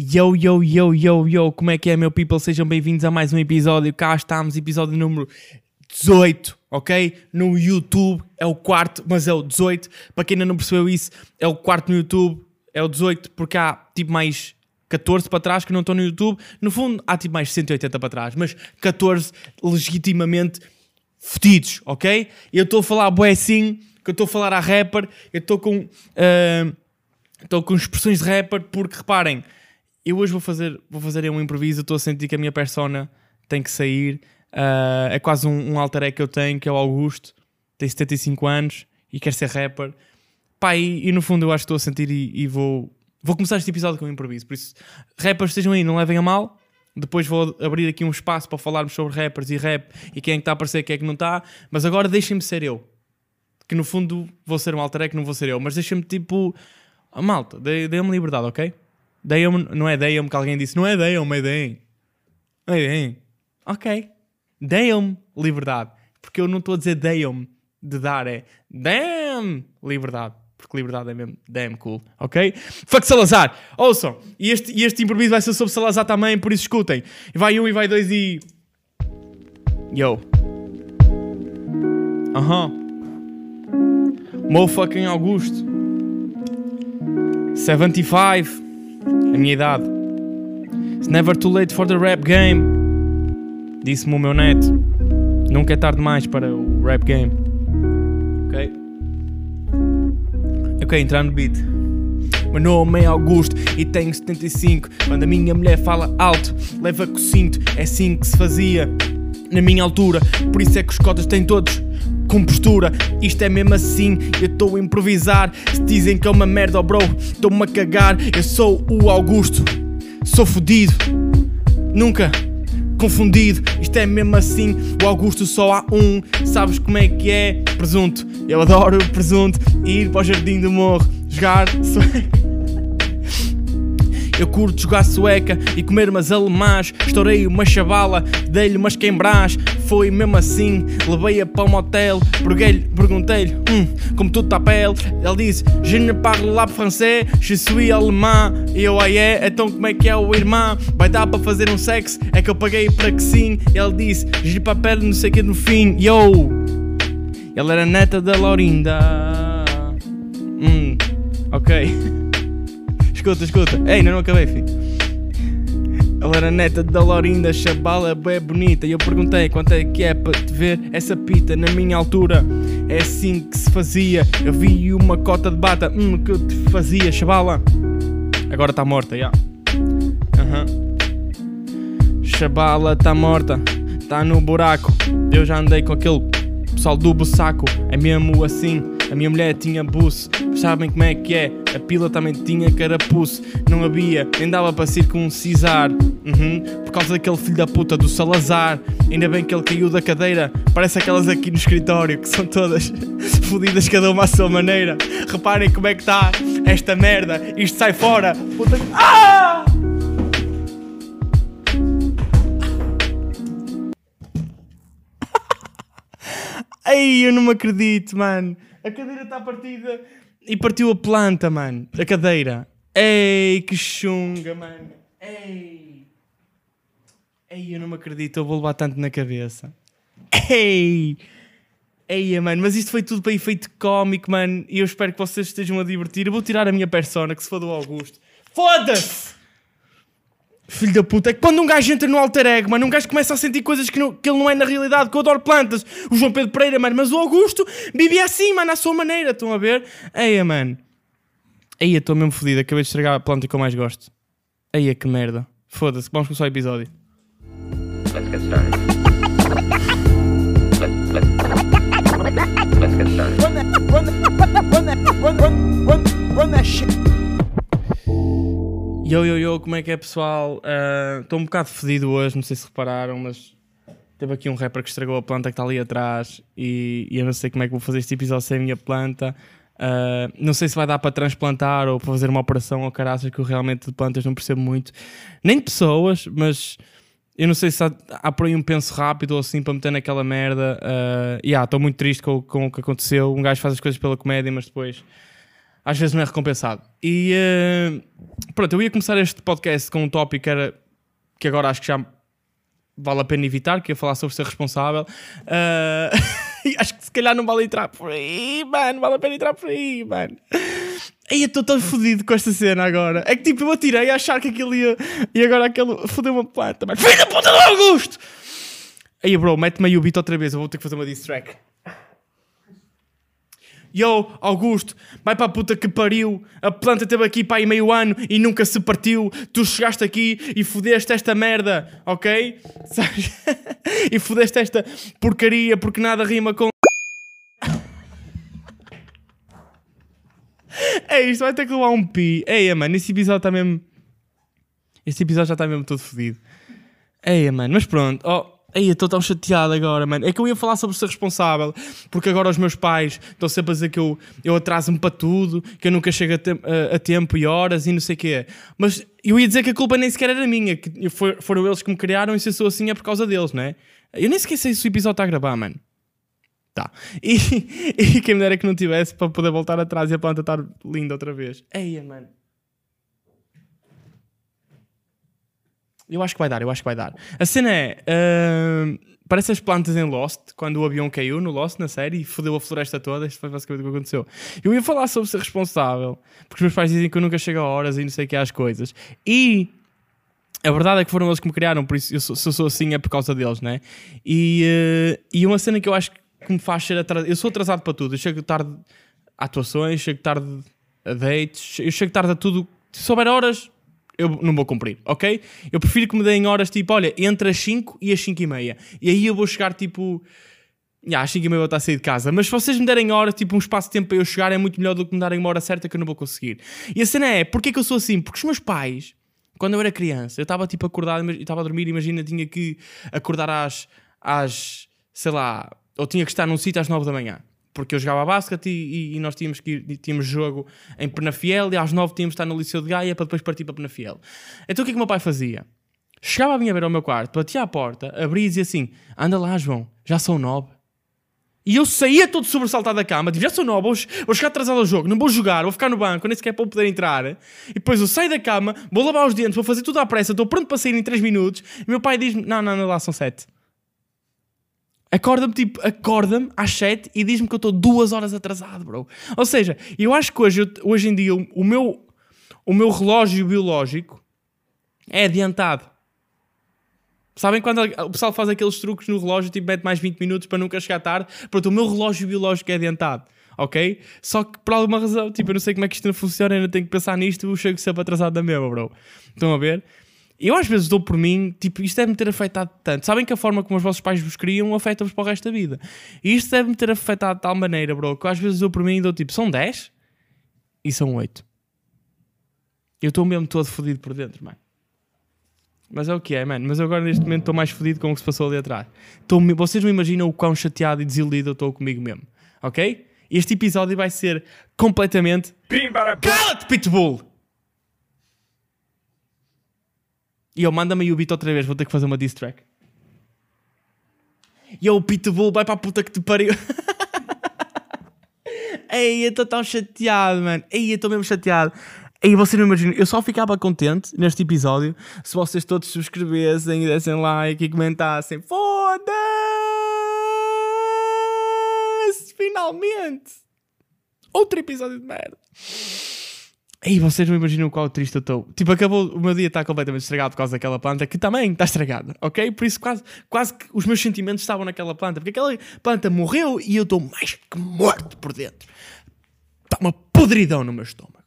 Yo, yo, yo, yo, yo, como é que é, meu people? Sejam bem-vindos a mais um episódio. Cá estamos, episódio número 18, ok? No YouTube é o quarto, mas é o 18. Para quem ainda não percebeu isso, é o quarto no YouTube, é o 18, porque há tipo mais 14 para trás que não estão no YouTube. No fundo, há tipo mais 180 para trás, mas 14 legitimamente fedidos, ok? Eu estou a falar boé assim, que eu estou a falar a rapper, eu estou com. ah, Estou com expressões de rapper porque reparem, eu hoje vou fazer, vou fazer um improviso, estou a sentir que a minha persona tem que sair. Ah, é quase um, um alter que eu tenho, que é o Augusto, tem 75 anos e quer ser rapper. Pá, e, e no fundo eu acho que estou a sentir e, e vou, vou começar este episódio com um improviso. Por isso, rappers estejam aí, não levem a mal. Depois vou abrir aqui um espaço para falarmos sobre rappers e rap e quem é que está a aparecer, quem é que não está. Mas agora deixem-me ser eu. Que no fundo vou ser um alter ego, não vou ser eu. Mas deixem-me tipo... Ah, malta, dê- deem-me liberdade, ok? Deem-me, não é deem-me que alguém disse, não é deem-me, é deem. É deem. Ok. Deem-me liberdade. Porque eu não estou a dizer deem-me de dar, é damn liberdade. Porque liberdade é mesmo damn cool, ok? Fuck Salazar! Ouçam, e este, e este improviso vai ser sobre Salazar também, por isso escutem. Vai um e vai dois e. Yo. Aham. Motherfucking Augusto. 75. A minha idade. It's never too late for the rap game. Disse-me o meu neto. Nunca é tarde demais para o rap game. Ok? Ok, entrar no beat. Meu nome é Augusto e tenho 75. Quando a minha mulher fala alto, leva com cinto. É assim que se fazia na minha altura. Por isso é que os cotas têm todos com postura. Isto é mesmo assim, eu estou a improvisar. Se dizem que é uma merda, oh bro, estou-me a cagar. Eu sou o Augusto, sou fodido. Nunca confundido, isto é mesmo assim. O Augusto só há um, sabes como é que é? Presunto, eu adoro presunto. Ir para o jardim do morro, jogar. sueca. Eu curto jogar sueca e comer umas alemãs. Estourei uma chavala, dei-lhe umas quembrás. Foi mesmo assim, levei-a para um motel. Perguntei-lhe, hum, como tu tá pele? Ele disse, je ne parle pas français, je suis alemã. E eu, ah é, então como é que é o irmão? Vai dar para fazer um sexo? É que eu paguei para que sim. Ele disse, je papel não sei o que no fim. Yo! Ele era neta da Laurinda. Hum, ok. Escuta, escuta. Ei, ainda não acabei, filho. Ela era neta da Laurinda, chabala bem bonita. E eu perguntei quanto é que é para te ver essa pita na minha altura. É assim que se fazia. Eu vi uma cota de bata, hum, que eu te fazia, chabala. Agora está morta, já. Aham. Chabala está morta, está no buraco. Eu já andei com aquele pessoal do bussaco. É mesmo assim. A minha mulher tinha buço, sabem como é que é? A pila também tinha carapuço, não havia, nem dava para circuncisar. Uhum, por causa daquele filho da puta do Salazar. Ainda bem que ele caiu da cadeira, parece aquelas aqui no escritório que são todas fodidas, cada uma à sua maneira. Reparem como é que está esta merda, isto sai fora. Puta. Ah! Ei, eu não me acredito, mano. A cadeira está partida e partiu a planta, mano. A cadeira. Ei, que chunga, mano. Ei. Ei, eu não me acredito, eu vou levar tanto na cabeça. Ei. Ei, mano, mas isto foi tudo para efeito cómico, mano. E eu espero que vocês estejam a divertir. Eu vou tirar a minha persona, que se for do Augusto. Foda-se! Filho da puta, é que quando um gajo entra no alter ego, mano, um gajo começa a sentir coisas que, não- que ele não é na realidade, que eu adoro plantas. O João Pedro Pereira, mano, mas o Augusto vivia assim, mano, à sua maneira, estão a ver? Eia, mano. Eia, estou mesmo fodido, acabei de estragar a planta que eu mais gosto. Eia, que merda. Foda-se, vamos começar o episódio. Let's get started. Let, let, let's get started. Run that, run that, run that, run, run, run, run that shit. Yo, yo, yo, como é que é, pessoal? Ah, Estou um bocado fedido hoje, não sei se repararam, mas teve aqui um rapper que estragou a planta que está ali atrás e, e eu não sei como é que vou fazer este episódio sem a minha planta. Ah, não sei se vai dar para transplantar ou para fazer uma operação ou caraças que eu realmente de plantas não percebo muito. Nem de pessoas, mas eu não sei se há, há por aí um penso rápido ou assim para meter naquela merda. Ah, e ah, estou muito triste com, com o que aconteceu. Um gajo faz as coisas pela comédia, mas depois às vezes não é recompensado. E eh, pronto, eu ia começar este podcast com um tópico que era que agora acho que já vale a pena evitar, que ia falar sobre ser responsável. E acho que se calhar não vale entrar por aí, mano. Vale a pena entrar por aí, mano. Aí eu estou tão fodido com esta cena agora. É que tipo, eu atirei a achar que aquilo ia. E agora aquele. Fodeu uma planta, mano. Filho da puta do Augusto! Aí, bro, mete-me aí o beat outra vez. Eu vou ter que fazer uma diss track. Yo, Augusto, vai para a puta que pariu. A planta teve aqui para aí meio ano e nunca se partiu. Tu chegaste aqui e fodeste esta merda, ok? Sabes? e fodeste esta porcaria porque nada rima com. É isto, vai ter que levar um pi. Eia, mano, esse episódio está mesmo. Este episódio já está mesmo todo fodido. Eia, mano, mas pronto. Oh, Ei, estou tão chateado agora, mano. É que eu ia falar sobre ser responsável, porque agora os meus pais estão sempre a dizer que eu, eu atraso-me para tudo, que eu nunca chego a, tem- a- a tempo e horas e não sei o quê. Mas eu ia dizer que a culpa nem sequer era minha, que for- foram eles que me criaram e se eu sou assim é por causa deles, não é? Eu nem sei se o episódio está a gravar, mano. Tá. E, e quem me dera que não tivesse para poder voltar atrás e a planta estar linda outra vez. Eia, mano. Eu acho que vai dar, eu acho que vai dar. A cena é. ahm, parece as plantas em Lost, quando o avião caiu no Lost, na série, e fodeu a floresta toda. Isto foi basicamente o que aconteceu. Eu ia falar sobre ser responsável, porque os meus pais dizem que eu nunca chego a horas e não sei o que às coisas. E. A verdade é que foram eles que me criaram, por isso eu sou- se eu sou assim é por causa deles, né? E, eh, e uma cena que eu acho que me faz ser atrasado. Eu sou atrasado para tudo. Eu chego tarde a atuações, chego tarde a dates, eu chego tarde a tudo. Se souber horas, eu não vou cumprir, ok? Eu prefiro que me deem horas tipo, olha, entre as 5 e as 5 e meia. E aí eu vou chegar tipo. Já, às 5 e meia vou estar a sair de casa. Mas se vocês me derem horas, tipo um espaço de tempo para eu chegar, é muito melhor do que me darem uma hora certa que eu não vou conseguir. E a cena é, porquê que eu sou assim? Porque os meus pais, quando eu era criança, eu estava tipo acordado, eu estava a dormir, imagina, tinha que acordar às, às, sei lá, ou tinha que estar num sítio às 9 da manhã. Porque eu jogava basquete e, e- nós tínhamos que ir, tínhamos jogo em Penafiel e às 9 tínhamos de estar no Liceu de Gaia para depois partir para Penafiel. Então o que é que o meu pai fazia? Chegava a minha beira ao meu quarto, batia à porta, abria e dizia assim: Anda lá, João, já são nove. E eu saía todo sobressaltado da cama, tipo, já sou nove, vou, vou chegar atrasado ao jogo, não vou jogar, vou ficar no banco, nem sequer para poder entrar. E depois eu saio da cama, vou lavar os dentes, vou fazer tudo à pressa, estou pronto para sair em 3 minutos. E meu pai diz-me: Não, não, não, lá são 7. Acorda-me, tipo, acorda-me às 7 e diz-me que eu estou duas horas atrasado, bro. Ou seja, eu acho que hoje, hoje em dia o, o meu, o meu relógio biológico é adiantado. Sabem quando o pessoal faz aqueles truques no relógio, tipo, mete mais 20 minutos para nunca chegar tarde? Pronto, o meu relógio biológico é adiantado, ok? Só que por alguma razão, tipo, eu não sei como é que isto não funciona, ainda tenho que pensar nisto, eu chego sempre atrasado da mesma, bro. Estão a ver? Eu às vezes dou por mim, tipo, isto deve-me ter afetado tanto. Sabem que a forma como os vossos pais vos criam afeta-vos para o resto da vida. E isto deve-me ter afetado de tal maneira, bro, que às vezes dou por mim e dou tipo, são 10 e são 8. Eu estou mesmo todo fodido por dentro, mano. Mas é o que é, mano. Mas eu agora neste momento estou mais fodido com o que se passou ali atrás. Estou- vocês não imaginam o quão chateado e desiludido eu estou comigo mesmo. Ok? Este episódio vai ser completamente. Cala-te, Pitbull! E eu manda-me aí o beat outra vez, vou ter que fazer uma diss track. E eu, Pitbull, vai para a puta que te pariu. Ei, eu estou tão chateado, mano. Ei, eu estou mesmo chateado. Ei, vocês não imaginam, eu só ficava contente neste episódio se vocês todos subscrevessem e dessem like e comentassem. Foda-se! Finalmente! Outro episódio de merda. Ei, vocês não imaginam qual triste eu estou. Tipo, acabou, o meu dia está completamente estragado por causa daquela planta, que também está estragada, ok? Por isso quase, quase que os meus sentimentos estavam naquela planta, porque aquela planta morreu e eu estou mais que morto por dentro. Está uma podridão no meu estômago,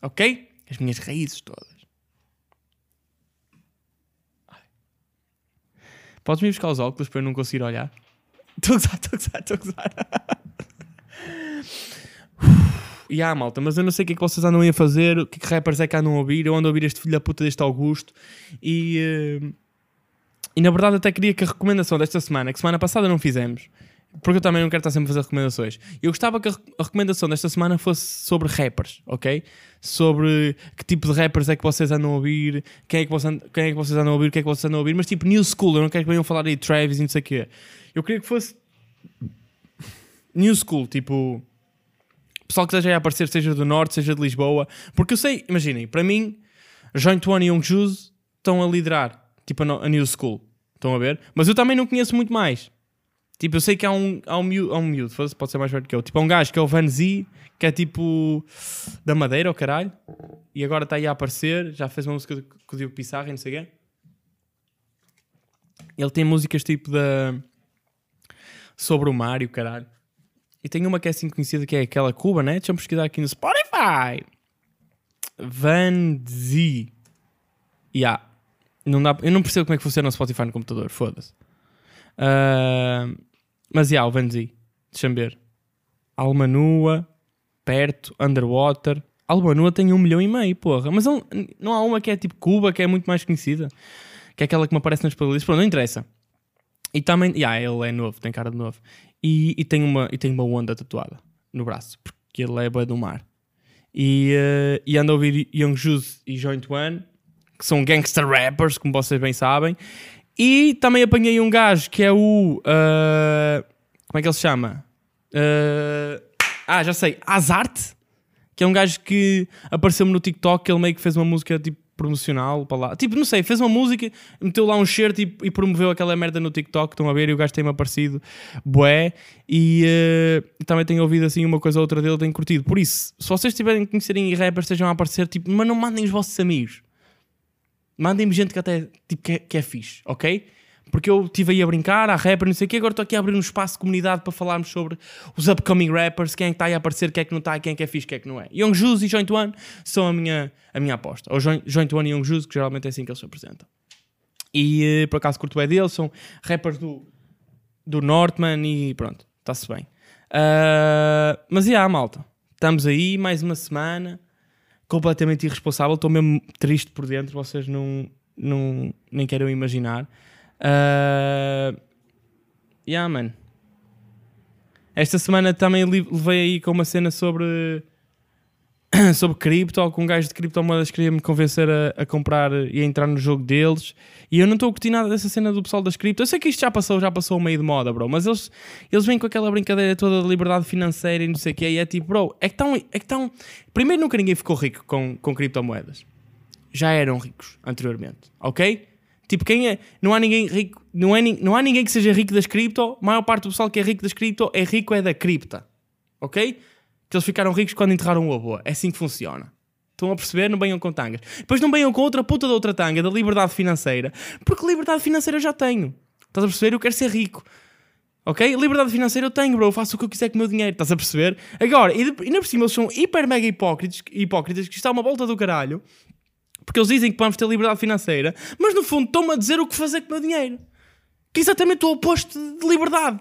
ok? As minhas raízes todas. Podes-me buscar os óculos para eu não conseguir olhar? Estou a gozar, estou a gozar, estou a gozar. E ah, malta, mas eu não sei o que é que vocês andam a fazer, o que é que rappers é que andam a ouvir. Eu ando a ouvir este filho da puta deste Augusto e. eh, e na verdade até queria que a recomendação desta semana, que semana passada não fizemos, porque eu também não quero estar sempre a fazer recomendações. Eu gostava que a, re- a recomendação desta semana fosse sobre rappers, ok? Sobre que tipo de rappers é que vocês andam a ouvir, quem é que vocês, and- quem é que vocês andam a ouvir, o que é que vocês andam a ouvir, mas tipo new school, eu não quero que venham falar aí Travis e não sei o quê. Eu queria que fosse new school, tipo pessoal que esteja a aparecer, seja do Norte, seja de Lisboa. Porque eu sei, imaginem, para mim, Joint One e Young Juice estão a liderar, tipo a, a New School. Estão a ver? Mas eu também não conheço muito mais. Tipo, eu sei que há um, há um, miúdo, há um miúdo, pode ser mais velho que eu. Tipo, há um gajo que é o Van Z, que é tipo da Madeira, o caralho. E agora está aí a aparecer. Já fez uma música com o Diogo Pissarra e não sei o quê. Ele tem músicas tipo da. sobre o mar e o caralho. E tem uma que é assim conhecida que é aquela Cuba, né? Deixa-me pesquisar aqui no Spotify. Van Z. Yeah. Não dá, eu não percebo como é que funciona o Spotify no computador, foda-se. Ah, mas yeah, o Van Z. Deixa-me ver. Alma Nua, Perto, Underwater. Alma Nua tem um milhão e meio, porra. Mas não, não há uma que é tipo Cuba, que é muito mais conhecida. Que é aquela que me aparece nas playlists. Pronto, não interessa. E também, yeah, ele é novo, tem cara de novo. E, e tem, uma, e tem uma onda tatuada no braço, porque ele é bué do mar. E, eh, e anda a ouvir Young Juice e Joint One, que são gangster rappers, como vocês bem sabem. E também apanhei um gajo que é o. eh, como é que ele se chama? Eh, ah, já sei. Azarte, que é um gajo que apareceu-me no TikTok. Ele meio que fez uma música tipo promocional para lá. Tipo, não sei, fez uma música, meteu lá um shirt e, e promoveu aquela merda no TikTok. Estão a ver? E o gajo tem-me aparecido bué. E eh, também tenho ouvido assim uma coisa ou outra dele, tenho curtido. Por isso, se vocês tiverem que conhecerem rappers, estejam a aparecer, tipo, mas não mandem os vossos amigos. Mandem-me gente que até tipo, que, é, que é fixe, ok? Porque eu estive aí a brincar, a rapper, não sei o quê, agora estou aqui a abrir um espaço de comunidade para falarmos sobre os upcoming rappers, quem é está aí a aparecer, quem é que não está, quem é que é fixe, quem é que não é. Young Juice e Joint One são a minha, a minha aposta. Ou Joint, One e Young Juice, que geralmente é assim que eles se apresentam. E eh, por acaso curto bem deles, são rappers do, do Northman e pronto, está-se bem. Ah, mas e yeah, malta, estamos aí, mais uma semana, completamente irresponsável, estou mesmo triste por dentro, vocês não, não nem querem imaginar. Uh, yeah, man. Esta semana também levei aí com uma cena sobre sobre cripto, com um gajo de criptomoedas que queria me convencer a, a comprar e a entrar no jogo deles. E eu não estou a curtir nada dessa cena do pessoal das cripto. Eu sei que isto já passou, já passou meio de moda, bro. Mas eles, eles vêm com aquela brincadeira toda de liberdade financeira e não sei o que. E é tipo, bro, é que estão. É que tão... Primeiro, nunca ninguém ficou rico com, com criptomoedas. Já eram ricos anteriormente, ok? Tipo, quem é. Não há ninguém rico. Não, é, não há ninguém que seja rico das cripto. A maior parte do pessoal que é rico das cripto é rico é da cripta. Ok? Que eles ficaram ricos quando enterraram o avô. É assim que funciona. Estão a perceber? Não venham com tangas. Depois não venham com outra puta da outra tanga da liberdade financeira. Porque liberdade financeira eu já tenho. Estás a perceber? Eu quero ser rico. Ok? Liberdade financeira eu tenho, bro. Eu faço o que eu quiser com o meu dinheiro. Estás a perceber? Agora, e ainda por cima eles são hiper mega hipócritas, hipócritas que está uma volta do caralho. Porque eles dizem que vamos ter liberdade financeira, mas no fundo estão-me a dizer o que fazer com o meu dinheiro. Que é exatamente o oposto de liberdade.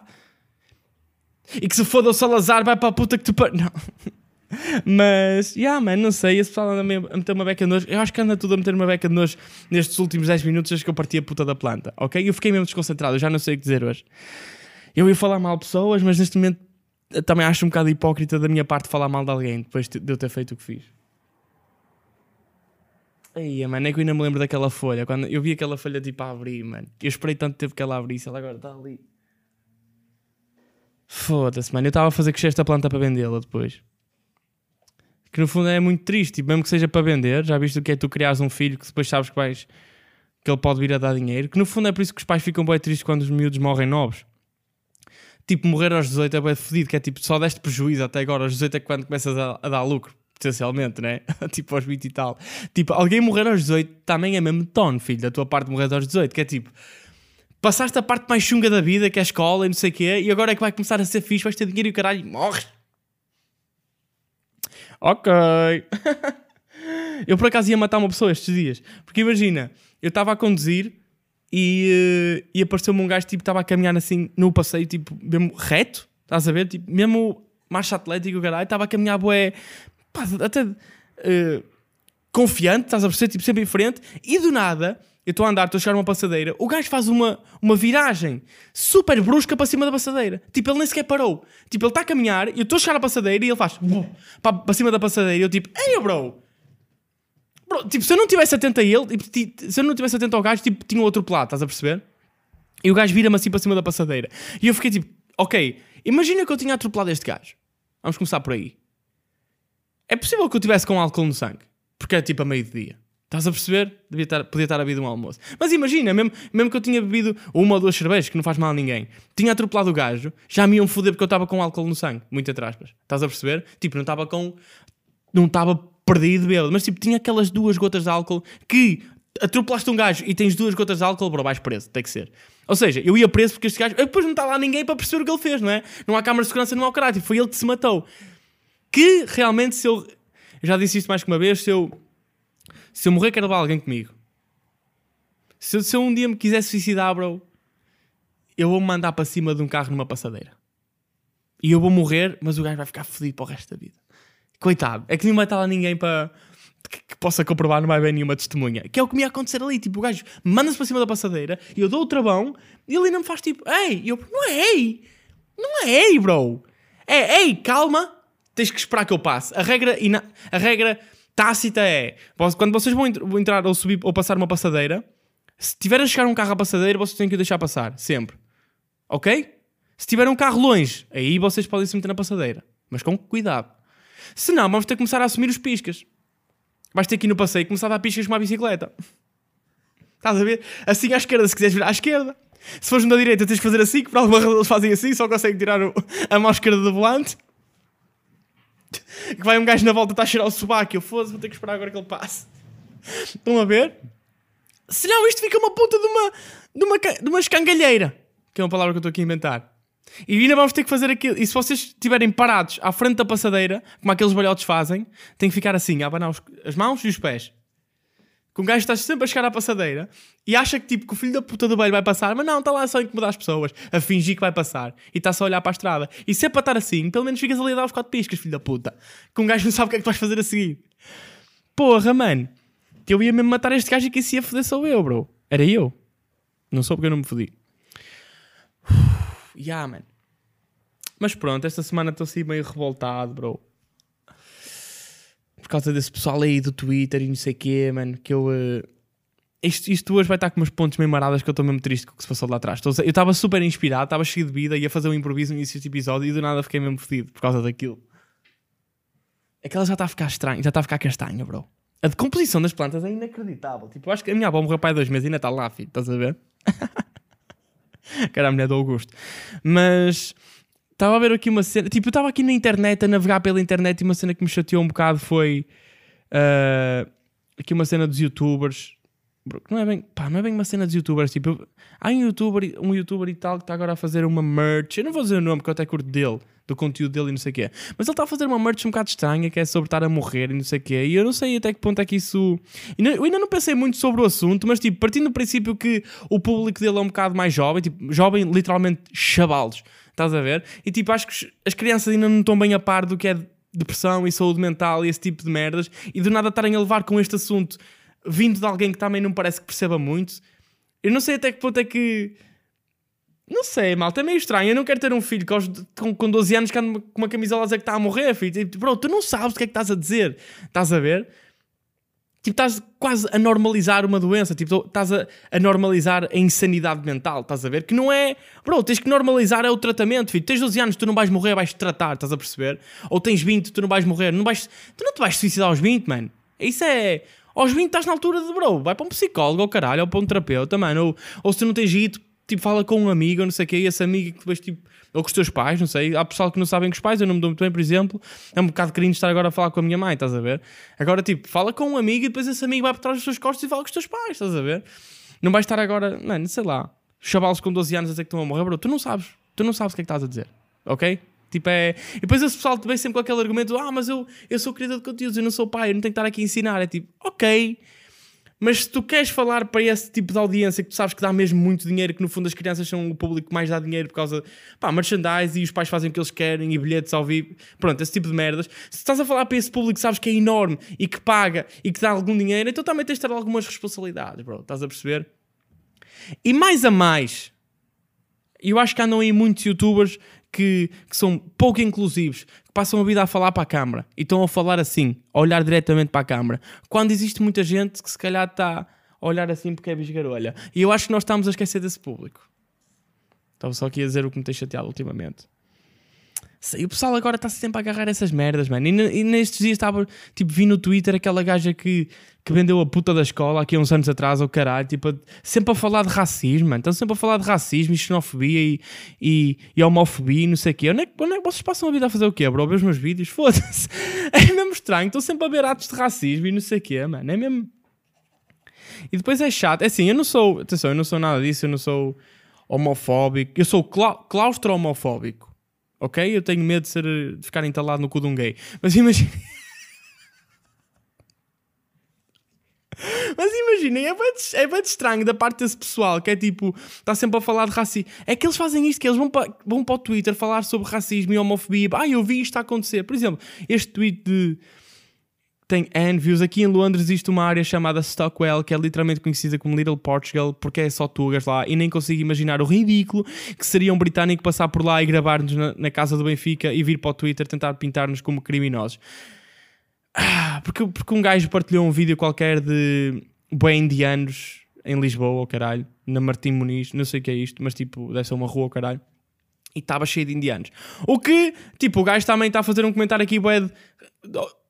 E que se foda o Salazar, vai para a puta que tu. Não. Mas, yeah, mano, não sei. Esse pessoal anda a meter uma beca de nojo. Eu acho que anda tudo a meter uma beca de nojo nestes últimos 10 minutos desde que eu parti a puta da planta, ok? Eu fiquei mesmo desconcentrado, eu já não sei o que dizer hoje. Eu ia falar mal de pessoas, mas neste momento eu também acho um bocado hipócrita da minha parte falar mal de alguém depois de de eu ter feito o que fiz. Aí, mano, é que eu ainda me lembro daquela folha. Quando eu vi aquela folha tipo a abrir, mano. Eu esperei tanto tempo que ela abrisse, ela agora está ali. Foda-se, mano. Eu estava a fazer crescer esta planta para vendê-la depois. Que no fundo é muito triste, tipo, mesmo que seja para vender. Já viste o que é tu criares um filho que depois sabes que vais. que ele pode vir a dar dinheiro. Que no fundo é por isso que os pais ficam bem tristes quando os miúdos morrem novos. Tipo, morrer aos 18 é bem fodido, que é tipo, só deste prejuízo até agora. Aos 18 é quando começas a, a dar lucro, potencialmente, né? tipo, aos 20 e tal. Tipo, alguém morrer aos 18 também é mesmo tono, filho, da tua parte morrer aos 18, que é tipo, passaste a parte mais chunga da vida, que é a escola e não sei o quê, e agora é que vai começar a ser fixe, vais ter dinheiro e o caralho, morres. Ok. eu por acaso ia matar uma pessoa estes dias, porque imagina, eu estava a conduzir e, eh, e apareceu-me um gajo tipo estava a caminhar assim no passeio, tipo, mesmo reto, estás a ver? Tipo, mesmo marcha atlética, o caralho, estava a caminhar bué, pá, até eh, confiante, estás a perceber? Tipo, sempre em frente, e do nada, eu estou a andar, estou a chegar uma passadeira, o gajo faz uma, uma viragem super brusca para cima da passadeira. Tipo, ele nem sequer parou. Tipo, ele está a caminhar, eu estou a chegar à passadeira e ele faz para, cima da passadeira, e eu tipo, ei, bro! Bro, tipo, se eu não tivesse atento a ele, tipo, ti- se eu não tivesse atento ao gajo, tipo, tinha outro lado, estás a perceber? E o gajo vira-me assim para cima da passadeira. E eu fiquei tipo, ok, imagina que eu tinha atropelado este gajo. Vamos começar por aí. É possível que eu tivesse com álcool no sangue, porque é tipo a meio-dia. Estás a perceber? Devia estar, podia estar a beber um almoço. Mas imagina, mesmo, mesmo que eu tinha bebido uma ou duas cervejas, que não faz mal a ninguém, tinha atropelado o gajo, já me iam foder porque eu estava com álcool no sangue. Muito entre aspas. Estás a perceber? Tipo, não estava com. Não estava perdido bêbado, mas tipo, tinha aquelas duas gotas de álcool que atropelaste um gajo e tens duas gotas de álcool, bro, vais preso. Tem que ser. Ou seja, eu ia preso porque este gajo. Depois não está lá ninguém para perceber o que ele fez, não é? Não há câmara de segurança, não há o caráter. Foi ele que se matou. Que realmente, se eu. já disse isto mais que uma vez, se eu se eu morrer, quero levar alguém comigo. Se eu, se eu um dia me quisesse suicidar, bro, eu vou-me mandar para cima de um carro numa passadeira. E eu vou morrer, mas o gajo vai ficar fodido para o resto da vida. Coitado. É que nem vai estar lá ninguém para. Que, que possa comprovar, não vai haver nenhuma testemunha. Que é o que me ia acontecer ali. Tipo, o gajo manda-se para cima da passadeira e eu dou o travão e ele ainda me faz tipo, ei! E eu, não é ei! Não é ei, bro! É ei, calma! Tens que esperar que eu passe. A regra, ina- a regra tácita é: quando vocês vão, entr- vão entrar ou subir ou passar uma passadeira, se tiver a chegar um carro à passadeira, vocês têm que o deixar passar. Sempre. Ok? Se tiver um carro longe, aí vocês podem se meter na passadeira. Mas com cuidado. Se não, vamos ter que começar a assumir os piscas. Vais ter que ir no passeio e começar a dar piscas com uma bicicleta. Estás a ver? Assim à esquerda, se quiseres virar à esquerda. Se fores na direita, tens que fazer assim, que por alguma razão eles fazem assim, só conseguem tirar a mão esquerda do volante. Que vai um gajo na volta, está a cheirar o sobaco. Eu foda-se, vou ter que esperar agora que ele passe. Estão a ver? Senão isto fica uma puta de uma, de uma, de uma escangalheira. Que é uma palavra que eu estou aqui a inventar. E ainda vamos ter que fazer aquilo. E se vocês estiverem parados à frente da passadeira, como aqueles balhotes fazem, tem que ficar assim, a abanar os- as mãos e os pés. Que um gajo está sempre a chegar à passadeira e acha que tipo que o filho da puta do velho vai passar, mas não, está lá só a incomodar as pessoas, a fingir que vai passar e está só a olhar para a estrada. E se é para estar assim, pelo menos ficas ali a dar os quatro piscas, filho da puta. Que um gajo não sabe o que é que vais fazer a seguir. Porra, mano. Que eu ia mesmo matar este gajo e quem se ia foder sou eu, bro. Era eu. Não sou porque eu não me fodi. Ya, man. Mas pronto, esta semana estou assim meio revoltado, bro. Por causa desse pessoal aí do Twitter e não sei o quê, mano. Que eu. eh, Isto, isto hoje vai estar com umas pontos meio maradas que eu estou mesmo triste com o que se passou lá atrás. Eu estava super inspirado, estava cheio de vida, ia fazer um improviso no início deste episódio e do nada fiquei mesmo fodido por causa daquilo. Aquela já está a ficar estranha, já está a ficar castanha, bro. A decomposição das plantas é inacreditável. Tipo, eu acho que a minha avó morreu pai dois meses e ainda está lá, filho. Estás a ver? Cara, a mulher do Augusto. Mas estava a ver aqui uma cena. Tipo, eu estava aqui na internet a navegar pela internet e uma cena que me chateou um bocado foi ah, aqui uma cena dos youtubers. Não é bem, pá, não é bem uma cena dos youtubers. Tipo, há um youtuber, um youtuber e tal que está agora a fazer uma merch. Eu não vou dizer o nome porque eu até curto dele, do conteúdo dele e não sei o quê. Mas ele está a fazer uma merch um bocado estranha que é sobre estar a morrer e não sei o quê. E eu não sei até que ponto é que isso. Eu ainda não pensei muito sobre o assunto, mas tipo, partindo do princípio que o público dele é um bocado mais jovem, tipo, jovem, literalmente chavalos, estás a ver? E tipo, acho que as crianças ainda não estão bem a par do que é depressão e saúde mental e esse tipo de merdas, e do nada estarem a levar com este assunto vindo de alguém que também não parece que perceba muito. Eu não sei até que ponto é que. Não sei, malta, é meio estranho. Eu não quero ter um filho com, com 12 anos que anda com uma camisola a dizer que está a morrer, filho. Tipo, bro, tu não sabes o que é que estás a dizer. Estás a ver? Tipo, estás quase a normalizar uma doença. Tipo, estás a, a normalizar a insanidade mental. Estás a ver? Que não é. Bro, tens que normalizar é o tratamento, filho. Tens 12 anos, tu não vais morrer, vais te tratar. Estás a perceber? Ou tens 20, tu não vais morrer. Não vais, tu não te vais suicidar aos 20, mano. Isso é. Aos 20 estás na altura de, bro, vai para um psicólogo, ou caralho, ou para um terapeuta, mano. Ou, ou se tu não tens ido, tipo, fala com um amigo, ou não sei o quê, e esse amigo que depois, tipo, ou com os teus pais, não sei. Há pessoal que não sabem com os pais, eu não me dou muito bem, por exemplo. É um bocado cringe estar agora a falar com a minha mãe, estás a ver? Agora, tipo, fala com um amigo e depois esse amigo vai por trás dos teus costas e fala com os teus pais, estás a ver? Não vais estar agora, mano, sei lá, chavalos com 12 anos a dizer que estão a morrer, bro. Tu não sabes, tu não sabes o que é que estás a dizer, ok? Tipo, é. E depois esse pessoal vem sempre com aquele argumento: ah, mas eu, eu sou criador de conteúdos, eu não sou pai, eu não tenho que estar aqui a ensinar. É tipo, ok. Mas se tu queres falar para esse tipo de audiência que tu sabes que dá mesmo muito dinheiro, que no fundo as crianças são o público que mais dá dinheiro por causa pá, merchandise e os pais fazem o que eles querem e bilhetes ao vivo, pronto, esse tipo de merdas. Se estás a falar para esse público que sabes que é enorme e que paga e que dá algum dinheiro, então também tens de ter algumas responsabilidades, bro, estás a perceber? E mais a mais, eu acho que andam aí muitos youtubers que, que são pouco inclusivos, que passam a vida a falar para a câmara e estão a falar assim, a olhar diretamente para a câmara. Quando existe muita gente que se calhar está a olhar assim porque é bisgarolha. E eu acho que nós estamos a esquecer desse público. Estava só aqui a dizer o que me tem chateado ultimamente. Sei, o pessoal agora está sempre a agarrar essas merdas, mano. E, e nestes dias estava, tipo, vi no Twitter aquela gaja que, que vendeu a puta da escola aqui há uns anos atrás, ou caralho, tipo, sempre a falar de racismo, mano. Estão sempre a falar de racismo e xenofobia e, e, e homofobia e não sei o quê. Onde é, que- onde é que vocês passam a vida a fazer o quê, bro? Ver os meus vídeos? Foda-se. É mesmo estranho. Estão sempre a ver atos de racismo e não sei o quê, mano. É mesmo. E depois é chato. É assim, eu não sou. Atenção, eu não sou nada disso, eu não sou homofóbico. Eu sou clau- claustro-homofóbico. Ok? Eu tenho medo de, ser, de ficar entalado no cu de um gay. Mas imagina. Mas imaginem, é bem, é bem estranho da parte desse pessoal que é tipo, está sempre a falar de racismo. É que eles fazem isto, que eles vão para, vão para o Twitter falar sobre racismo e homofobia. Ah, eu vi isto a acontecer. Por exemplo, este tweet de tem N views. Aqui em Londres existe uma área chamada Stockwell, que é literalmente conhecida como Little Portugal, porque é só tugas lá, e nem consigo imaginar o ridículo que seria um britânico passar por lá e gravar-nos na, na casa do Benfica e vir para o Twitter tentar pintar-nos como criminosos. Ah, porque, porque um gajo partilhou um vídeo qualquer de bem indianos em Lisboa, ou caralho, na Martim Muniz, não sei o que é isto, mas tipo, deve ser uma rua, caralho. E estava cheio de indianos. O que, tipo, o gajo também está a fazer um comentário aqui. X-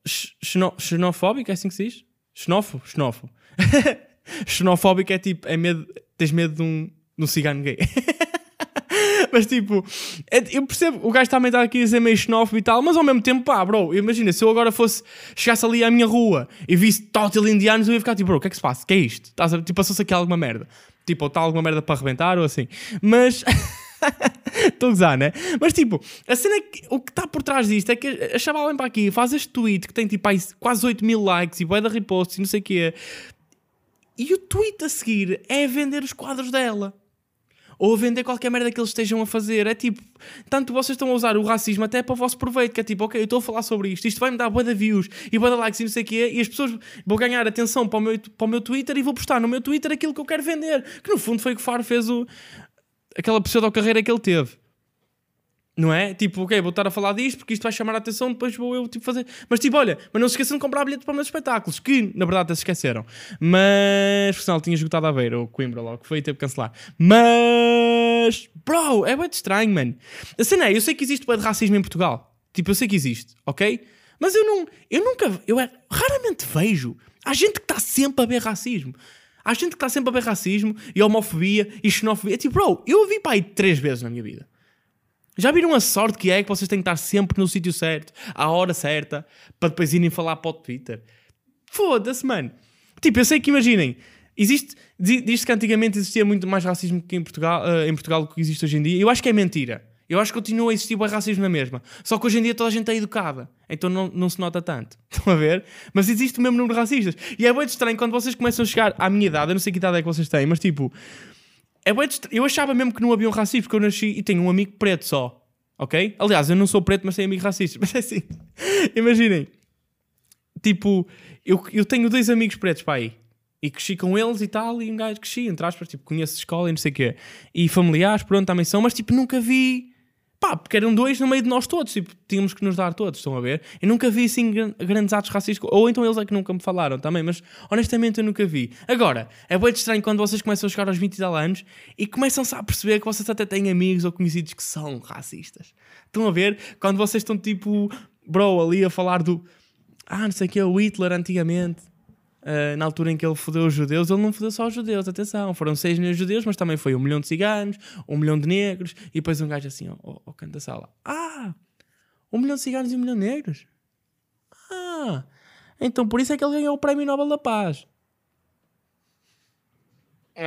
xeno- Xenofóbico, é assim que se diz? Xenófobo? Xenófobo. Xenofóbico é tipo, é medo, tens medo de um, de um cigano gay. mas tipo, é- eu percebo, o gajo também está aqui a dizer meio xenófobo e tal, mas ao mesmo tempo, pá, bro, imagina, se eu agora fosse, chegasse ali à minha rua e visse total indianos, eu ia ficar tipo, bro, o que é que se passa? O que é isto? Tipo, passou-se aqui alguma merda. Tipo, ou está alguma merda para arrebentar ou assim. Mas. Estou a gozar, né? Mas tipo, a cena é que o que está por trás disto é que a chaval vem para aqui, faz este tweet que tem tipo aí quase 8 mil likes e bué de reposts e não sei o quê. E o tweet a seguir é vender os quadros dela. Ou a vender qualquer merda que eles estejam a fazer. É tipo, tanto vocês estão a usar o racismo até para o vosso proveito, que é tipo, ok, eu estou a falar sobre isto, isto vai-me dar bué de views e bué de likes e não sei o quê, e as pessoas vão ganhar atenção para o, meu, para o meu Twitter e vou postar no meu Twitter aquilo que eu quero vender. Que no fundo foi o que o Faro fez o, aquela pseudo-carreira que ele teve. Não é? Tipo, ok, vou estar a falar disto porque isto vai chamar a atenção, depois vou eu tipo, fazer. Mas tipo, olha, mas não se esqueçam de comprar bilhete para os meus espetáculos, que na verdade até se esqueceram. Mas, por sinal, tinha esgotado a Beira ou Coimbra logo, foi e teve que cancelar. Mas, bro, é bem estranho, mano. A cena é, eu sei que existe bué de racismo em Portugal. Tipo, eu sei que existe, ok? Mas eu não, eu nunca, eu é- raramente vejo. Há gente que está sempre a ver racismo. Há gente que está sempre a ver racismo e homofobia e xenofobia. Tipo, bro, eu vi para aí três vezes na minha vida. Já viram a sorte que é que vocês têm que estar sempre no sítio certo, à hora certa, para depois irem falar para o Twitter? Foda-se, mano. Tipo, eu sei que imaginem, existe, di- diz-se que antigamente existia muito mais racismo que em Portugal, eh, em Portugal do que existe hoje em dia. Eu acho que é mentira. Eu acho que continua a existir bué racismo na mesma. Só que hoje em dia toda a gente é educada. Então não, não se nota tanto. Estão a ver? Mas existe o mesmo número de racistas. E é muito estranho quando vocês começam a chegar à minha idade. Eu não sei que idade é que vocês têm, mas tipo... É estra- Eu achava mesmo que não havia um racismo, porque eu nasci e tenho um amigo preto só. Ok? Aliás, eu não sou preto, mas tenho amigos racistas. Mas é assim. Imaginem. Tipo, eu, eu tenho dois amigos pretos para aí. E cresci com eles e tal, e um gajo cresci, entre aspas, tipo, conheço escola e não sei o quê. E familiares, pronto, também são, mas tipo, nunca vi. Pá, porque eram dois no meio de nós todos, tipo, tínhamos que nos dar todos, estão a ver? Eu nunca vi assim gran- grandes atos racistas, ou então eles é que nunca me falaram também, mas honestamente eu nunca vi. Agora, é bem estranho quando vocês começam a chegar aos 20 e tal anos e começam-se a perceber que vocês até têm amigos ou conhecidos que são racistas. Estão a ver? Quando vocês estão tipo, bro, ali a falar do. Ah, não sei o que, o Hitler antigamente. Uh, na altura em que ele fodeu os judeus, ele não fodeu só os judeus, atenção, foram 6 milhões de judeus, mas também foi um milhão de ciganos, um milhão de negros, e depois um gajo assim, ao ao canto da sala: Ah, um milhão de ciganos e um milhão de negros? Ah, então por isso é que ele ganhou o Prémio Nobel da Paz.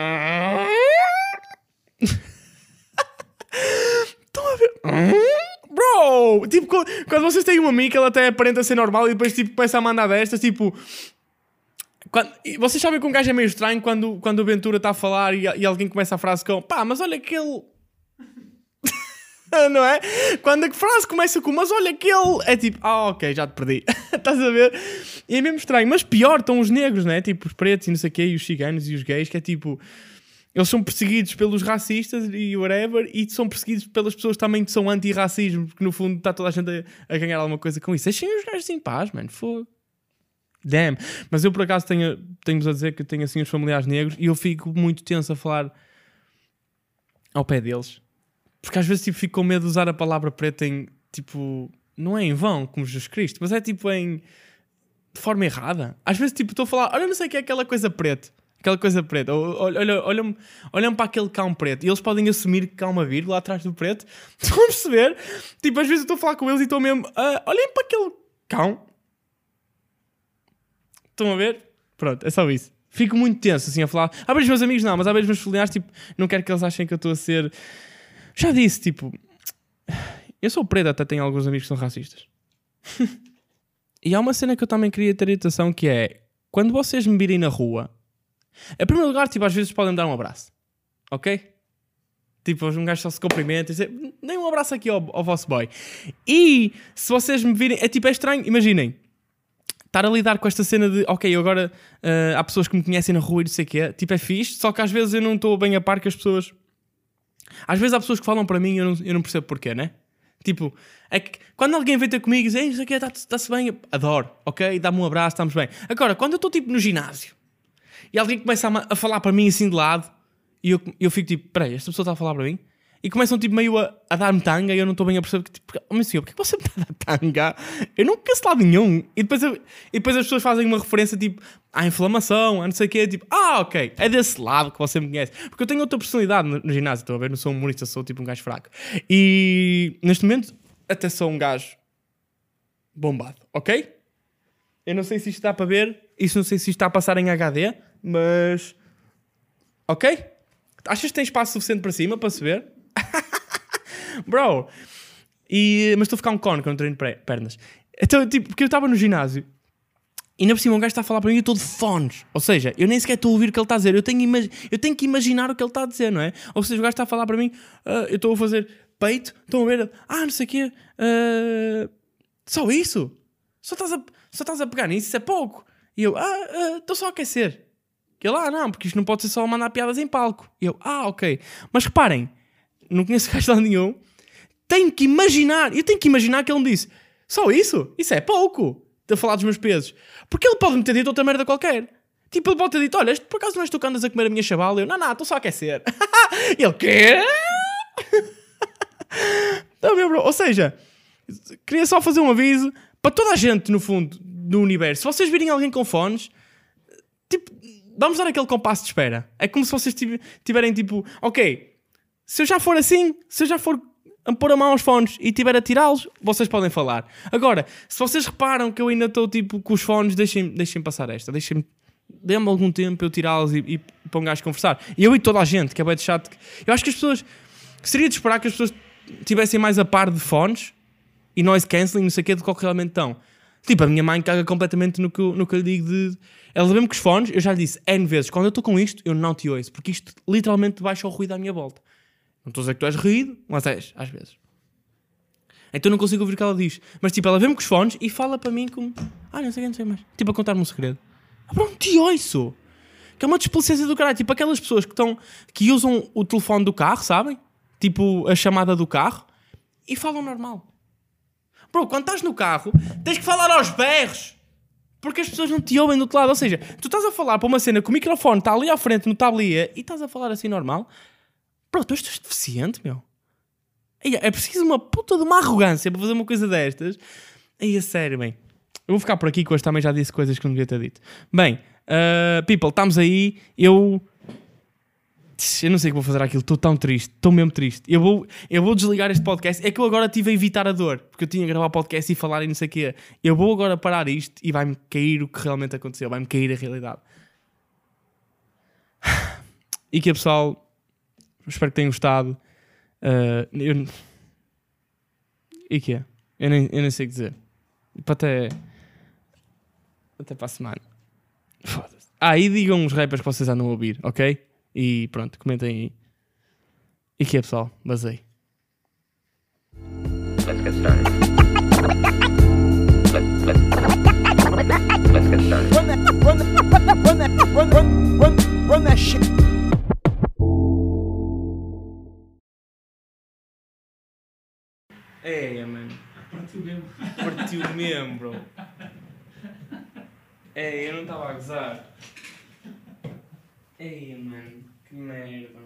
Estão a ver? Bro! Tipo, quando vocês têm uma amiga, ela até aparenta ser normal e depois tipo, começa a mandar destas, tipo. Quando- vocês sabem que um gajo é meio estranho quando, quando o Ventura está a falar e, e alguém começa a frase com pá, mas olha que ele. não é? Quando a frase começa com mas olha que ele. É tipo, ah, ok, já te perdi. Estás a ver? E é mesmo estranho. Mas pior estão os negros, né? Tipo, os pretos e não sei o quê, e os ciganos e os gays, que é tipo. Eles são perseguidos pelos racistas e whatever, e são perseguidos pelas pessoas também que são anti-racismo, porque no fundo está toda a gente a, a ganhar alguma coisa com isso. Deixem os gajos em paz, mano. Fogo. Damn. Mas eu por acaso tenho, tenho-vos a dizer que tenho assim os familiares negros e eu fico muito tenso a falar ao pé deles. Porque às vezes tipo, fico com medo de usar a palavra preta em, tipo, não é em vão como Jesus Cristo, mas é tipo em de forma errada. Às vezes, tipo, estou a falar, olha, não sei o que é aquela coisa preta. Aquela coisa preta. Ou- Olha, olha, para aquele cão preto e eles podem assumir que há uma vírgula atrás do preto. Estão a perceber? Tipo, às vezes eu estou a falar com eles e estou mesmo, "Ah, olhem para aquele cão. Estão a ver? Pronto, é só isso. Fico muito tenso assim a falar. Há vezes meus amigos não, mas há vezes meus familiares, tipo, não quero que eles achem que eu estou a ser. Já disse, tipo, eu sou preto, até tenho alguns amigos que são racistas. e há uma cena que eu também queria ter atenção que é quando vocês me virem na rua, em primeiro lugar, tipo, às vezes podem dar um abraço, ok? Tipo, um gajo só se cumprimenta e dizer, nem um abraço aqui ao, ao vosso boy. E se vocês me virem, é tipo, é estranho, imaginem, estar a lidar com esta cena de, ok, agora ah, há pessoas que me conhecem na rua e não sei o quê, tipo, é fixe, só que às vezes eu não estou bem a par que as pessoas. Às vezes há pessoas que falam para mim e eu não, eu não percebo porquê, né? Tipo, é que quando alguém vem ter comigo e diz, isso aqui está-se bem, eu adoro, ok? Dá-me um abraço, estamos bem. Agora, quando eu estou tipo no ginásio e alguém começa a, a falar para mim assim de lado e eu, eu fico tipo, peraí, esta pessoa está a falar para mim? E começam tipo meio a, a dar-me tanga e eu não estou bem a perceber que tipo, oh meu senhor, porquê você me está a dar tanga? Eu não conheço lado nenhum. E depois, eu- e depois as pessoas fazem uma referência tipo à inflamação, a não sei o quê, tipo, ah, ok, é desse lado que você me conhece. Porque eu tenho outra personalidade no, no ginásio, estão a ver? Não sou um humorista, sou tipo um gajo fraco. E neste momento até sou um gajo bombado, ok? Eu não sei se isto dá para ver, isso não sei se isto está a passar em HD, mas. Ok? Achas que tem espaço suficiente para cima para se ver? Bro! E, mas estou a ficar um cone quando treino pernas. Então, tipo, porque eu estava no ginásio e ainda por cima um gajo está a falar para mim e eu estou de fones. Ou seja, eu nem sequer estou a ouvir o que ele está a dizer. Eu tenho, eu tenho que imaginar o que ele está a dizer, não é? Ou seja, o gajo está a falar para mim, ah, eu estou a fazer peito, estão a ver, ah, não sei o quê, ah, só isso? Só estás, a, só estás a pegar nisso, isso é pouco. E eu, ah, ah, estou só a aquecer. Que ele, ah, não, porque isto não pode ser só mandar piadas em palco. E eu, ah, ok. Mas reparem, não conheço gajo nenhum. Tenho que imaginar, eu tenho que imaginar que ele me disse, só isso? Isso é pouco. De falar dos meus pesos. Porque ele pode me ter dito outra merda qualquer. Tipo, ele pode ter dito, olha, este por acaso não és tu que andas a comer a minha chavala? Eu, não, não, estou só a aquecer. ele, quê? Tá ver, bro? Ou seja, queria só fazer um aviso para toda a gente, no fundo, do universo. Se vocês virem alguém com fones, tipo, vamos dar aquele compasso de espera. É como se vocês tive- tiverem tipo, ok, se eu já for assim, se eu já for a pôr a mão aos fones e tiver a tirá-los, vocês podem falar. Agora, se vocês reparam que eu ainda estou tipo com os fones, deixem, deixem passar esta, deixem-me. Dê-me algum tempo para eu tirá-los e, e para um gajo conversar. E eu e toda a gente, que é bem de chato. Eu acho que as pessoas. Seria de esperar que as pessoas tivessem mais a par de fones e noise cancelling, não sei o que, do que realmente estão. Tipo, a minha mãe caga completamente no que, eu- no que eu digo de. Ela sabe que os fones, eu já lhe disse N vezes, quando eu estou com isto, eu não te ouço, porque isto literalmente baixa o ruído à minha volta. Não estou a dizer que tu és ruído, mas és, às vezes. Então não consigo ouvir o que ela diz. Mas tipo, ela vê-me com os fones e fala para mim como. Ah, não sei não sei mais. Tipo, a contar-me um segredo. Ah, pronto, te ouço. Que é uma desplicência do caralho. Tipo, aquelas pessoas que estão. que usam o telefone do carro, sabem? Tipo, a chamada do carro e falam normal. Bro, quando estás no carro, tens que falar aos berros. Porque as pessoas não te ouvem do outro lado. Ou seja, tu estás a falar para uma cena que o microfone está ali à frente no tablier e estás a falar assim normal. Bro, tu estás deficiente, meu. É preciso uma puta de uma arrogância para fazer uma coisa destas. Aí, a sério, bem. Eu vou ficar por aqui, que hoje também já disse coisas que não devia ter dito. Bem, uh, people, estamos aí. Eu. Eu não sei o que vou fazer aquilo, estou tão triste, estou mesmo triste. Eu vou, eu vou desligar este podcast. É que eu agora tive a evitar a dor, porque eu tinha que gravar podcast e falar e não sei o quê. Eu vou agora parar isto e vai-me cair o que realmente aconteceu, vai-me cair a realidade. E que pessoal, espero que tenham gostado. Uh, eu... E que é? Eu nem, eu nem sei o que dizer. Para até. Até para a semana. Foda-se. Ah, e digam os rappers que vocês andam a ouvir, ok? E pronto, comentem aí. E que é pessoal? Basei. Let's get started. Let, let, let's get started. Run that, run that, run that, run, run, run, run that shit. É, mano. Partiu mesmo. Partiu mesmo, bro. É, eu não estava a gozar. Ei, mano, que merda.